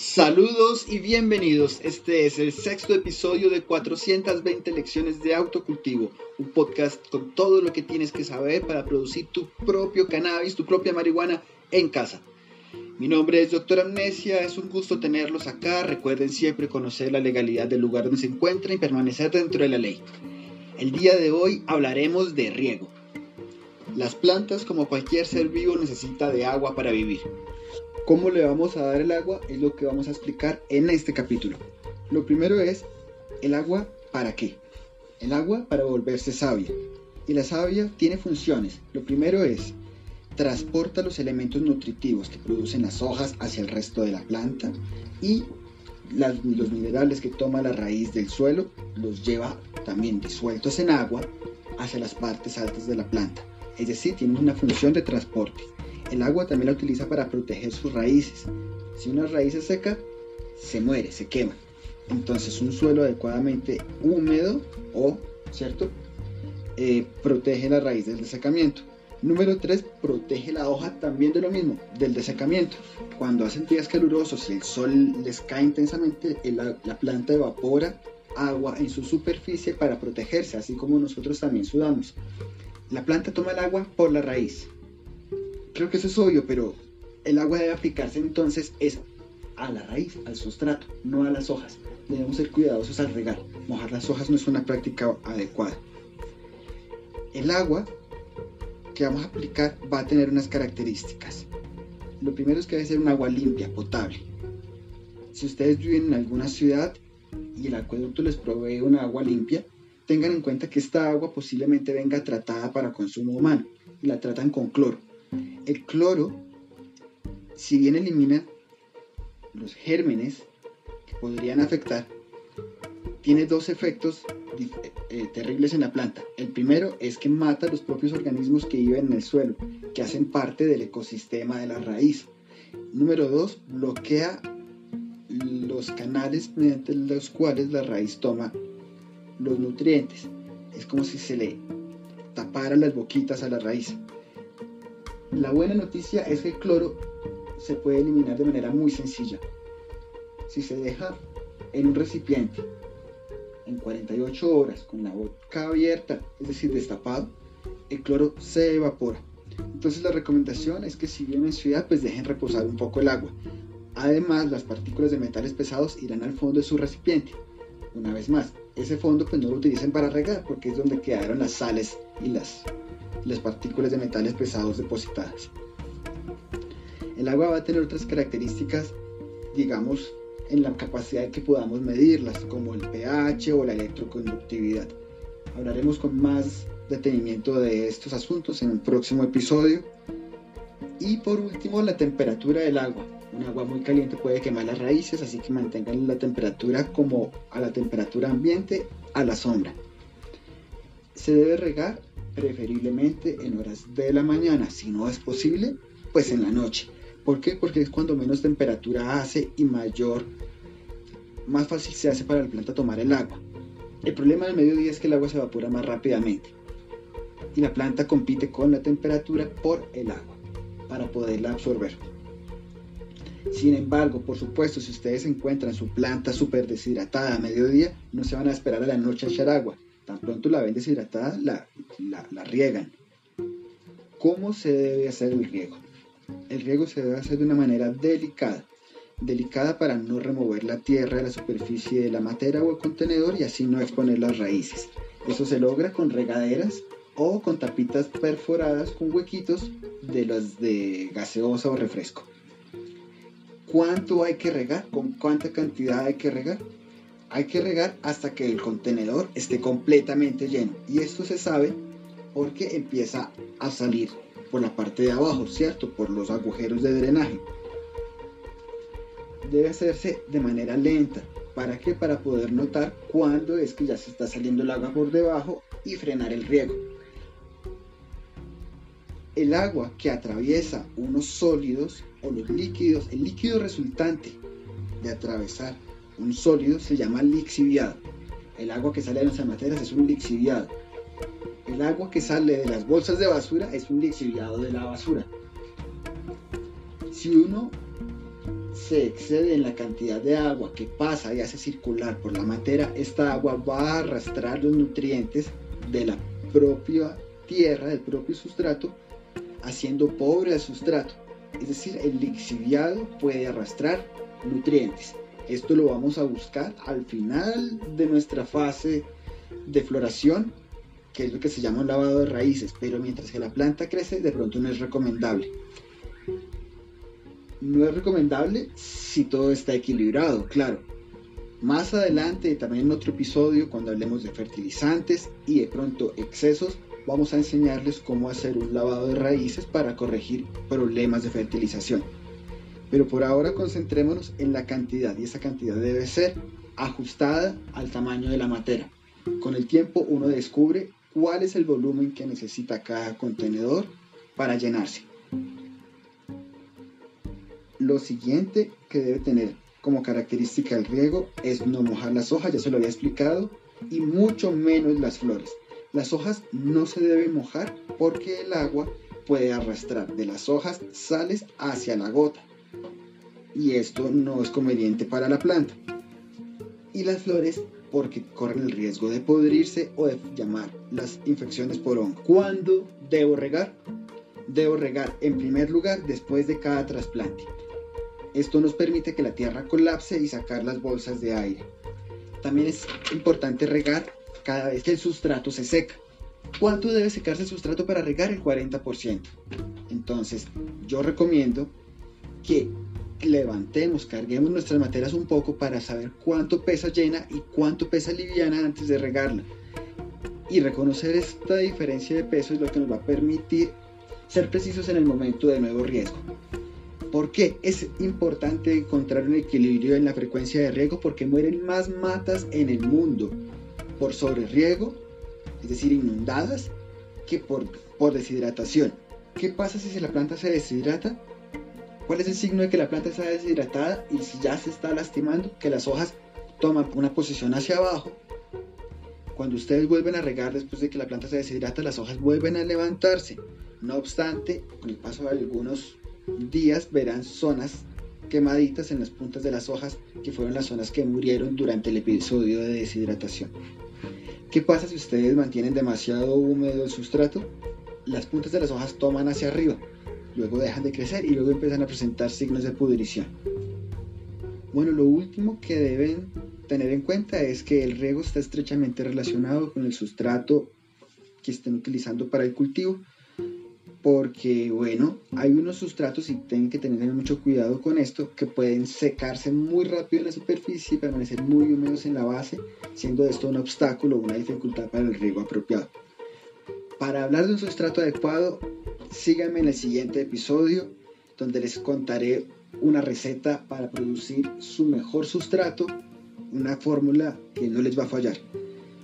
Saludos y bienvenidos. Este es el sexto episodio de 420 lecciones de autocultivo, un podcast con todo lo que tienes que saber para producir tu propio cannabis, tu propia marihuana en casa. Mi nombre es Doctor Amnesia, es un gusto tenerlos acá. Recuerden siempre conocer la legalidad del lugar donde se encuentran y permanecer dentro de la ley. El día de hoy hablaremos de riego. Las plantas, como cualquier ser vivo, necesita de agua para vivir. ¿Cómo le vamos a dar el agua? Es lo que vamos a explicar en este capítulo. Lo primero es, ¿el agua para qué? El agua para volverse savia. Y la savia tiene funciones. Lo primero es, transporta los elementos nutritivos que producen las hojas hacia el resto de la planta y los minerales que toma la raíz del suelo los lleva también disueltos en agua hacia las partes altas de la planta. Es decir, tiene una función de transporte. El agua también la utiliza para proteger sus raíces. Si una raíz se seca, se muere, se quema. Entonces un suelo adecuadamente húmedo o, ¿cierto? Eh, protege la raíz del desecamiento. Número 3, protege la hoja también de lo mismo, del desecamiento. Cuando hacen días calurosos y el sol les cae intensamente, la planta evapora agua en su superficie para protegerse, así como nosotros también sudamos. La planta toma el agua por la raíz, Creo que eso es obvio, pero el agua debe aplicarse entonces es a la raíz, al sustrato, no a las hojas. Debemos ser cuidadosos al regar. Mojar las hojas no es una práctica adecuada. El agua que vamos a aplicar va a tener unas características. Lo primero es que debe ser un agua limpia, potable. Si ustedes viven en alguna ciudad y el acueducto les provee una agua limpia, tengan en cuenta que esta agua posiblemente venga tratada para consumo humano y la tratan con cloro. El cloro, si bien elimina los gérmenes que podrían afectar, tiene dos efectos eh, terribles en la planta. El primero es que mata los propios organismos que viven en el suelo, que hacen parte del ecosistema de la raíz. Número dos, bloquea los canales mediante los cuales la raíz toma los nutrientes. Es como si se le taparan las boquitas a la raíz. La buena noticia es que el cloro se puede eliminar de manera muy sencilla. Si se deja en un recipiente en 48 horas con la boca abierta, es decir, destapado, el cloro se evapora. Entonces la recomendación es que si vienen en ciudad, pues dejen reposar un poco el agua. Además, las partículas de metales pesados irán al fondo de su recipiente. Una vez más, ese fondo pues no lo utilicen para regar porque es donde quedaron las sales y las las partículas de metales pesados depositadas. El agua va a tener otras características, digamos, en la capacidad de que podamos medirlas, como el pH o la electroconductividad. Hablaremos con más detenimiento de estos asuntos en un próximo episodio. Y por último, la temperatura del agua. Un agua muy caliente puede quemar las raíces, así que mantengan la temperatura como a la temperatura ambiente a la sombra. Se debe regar preferiblemente en horas de la mañana, si no es posible, pues en la noche. ¿Por qué? Porque es cuando menos temperatura hace y mayor, más fácil se hace para la planta tomar el agua. El problema del mediodía es que el agua se evapora más rápidamente y la planta compite con la temperatura por el agua para poderla absorber. Sin embargo, por supuesto, si ustedes encuentran su planta súper deshidratada a mediodía, no se van a esperar a la noche a echar agua tan pronto la ven deshidratada, la, la, riegan. ¿Cómo se debe hacer el riego? El riego se debe hacer de una manera delicada. Delicada para no remover la tierra de la superficie de la matera o el contenedor y así no exponer las raíces. Eso se logra con regaderas o con tapitas perforadas con huequitos de las de gaseosa o refresco. ¿Cuánto hay que regar? ¿Con cuánta cantidad hay que regar? hay que regar hasta que el contenedor esté completamente lleno. Y esto se sabe porque empieza a salir por la parte de abajo, ¿cierto? Por los agujeros de drenaje. Debe hacerse de manera lenta. ¿Para qué? Para poder notar cuándo es que ya se está saliendo el agua por debajo y frenar el riego. El agua que atraviesa unos sólidos o los líquidos, el líquido resultante de atravesar un sólido se llama lixiviado. El agua que sale de nuestras materas es un lixiviado. El agua que sale de las bolsas de basura es un lixiviado de la basura. Si uno se excede en la cantidad de agua que pasa y hace circular por la materia, esta agua va a arrastrar los nutrientes de la propia tierra, del propio sustrato, haciendo pobre el sustrato. Es decir, el lixiviado puede arrastrar nutrientes. Esto lo vamos a buscar al final de nuestra fase de floración, que es lo que se llama un lavado de raíces, pero mientras que la planta crece, de pronto no es recomendable. No es recomendable si todo está equilibrado, claro. Más adelante, también en otro episodio, cuando hablemos de fertilizantes y de pronto excesos, vamos a enseñarles cómo hacer un lavado de raíces para corregir problemas de fertilización. Pero por ahora concentrémonos en la cantidad y esa cantidad debe ser ajustada al tamaño de la materia. Con el tiempo uno descubre cuál es el volumen que necesita cada contenedor para llenarse. Lo siguiente que debe tener como característica el riego es no mojar las hojas, ya se lo había explicado, y mucho menos las flores. Las hojas no se deben mojar porque el agua puede arrastrar de las hojas sales hacia la gota y esto no es conveniente para la planta. Y las flores porque corren el riesgo de podrirse o de llamar las infecciones por hongo. ¿Cuándo debo regar? Debo regar en primer lugar después de cada trasplante. Esto nos permite que la tierra colapse y sacar las bolsas de aire. También es importante regar cada vez que el sustrato se seca. ¿Cuánto debe secarse el sustrato para regar? El 40%. Entonces, yo recomiendo que levantemos, carguemos nuestras materias un poco para saber cuánto pesa llena y cuánto pesa liviana antes de regarla. Y reconocer esta diferencia de peso es lo que nos va a permitir ser precisos en el momento de nuevo riesgo. ¿Por qué? Es importante encontrar un equilibrio en la frecuencia de riego porque mueren más matas en el mundo por riego, es decir, inundadas, que por, por deshidratación. ¿Qué pasa si la planta se deshidrata? ¿Cuál es el signo de que la planta está deshidratada y si ya se está lastimando? Que las hojas toman una posición hacia abajo. Cuando ustedes vuelven a regar después de que la planta se deshidrata, las hojas vuelven a levantarse. No obstante, con el paso de algunos días verán zonas quemaditas en las puntas de las hojas que fueron las zonas que murieron durante el episodio de deshidratación. ¿Qué pasa si ustedes mantienen demasiado húmedo el sustrato? Las puntas de las hojas toman hacia arriba luego dejan de crecer y luego empiezan a presentar signos de pudrición. Bueno, lo último que deben tener en cuenta es que el riego está estrechamente relacionado con el sustrato que estén utilizando para el cultivo, porque bueno, hay unos sustratos y tienen que tener mucho cuidado con esto, que pueden secarse muy rápido en la superficie y permanecer muy húmedos en la base, siendo esto un obstáculo o una dificultad para el riego apropiado. Para hablar de un sustrato adecuado, síganme en el siguiente episodio donde les contaré una receta para producir su mejor sustrato, una fórmula que no les va a fallar.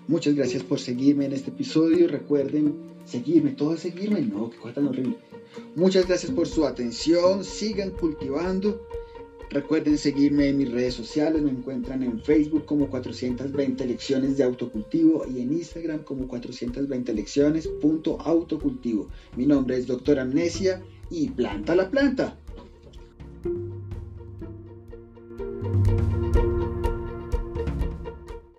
Muchas gracias por seguirme en este episodio. Recuerden seguirme, todo seguirme, no, que cosa tan horrible. Muchas gracias por su atención. Sigan cultivando Recuerden seguirme en mis redes sociales, me encuentran en Facebook como 420 lecciones de autocultivo y en Instagram como 420 lecciones.autocultivo. Mi nombre es Doctor Amnesia y planta la planta.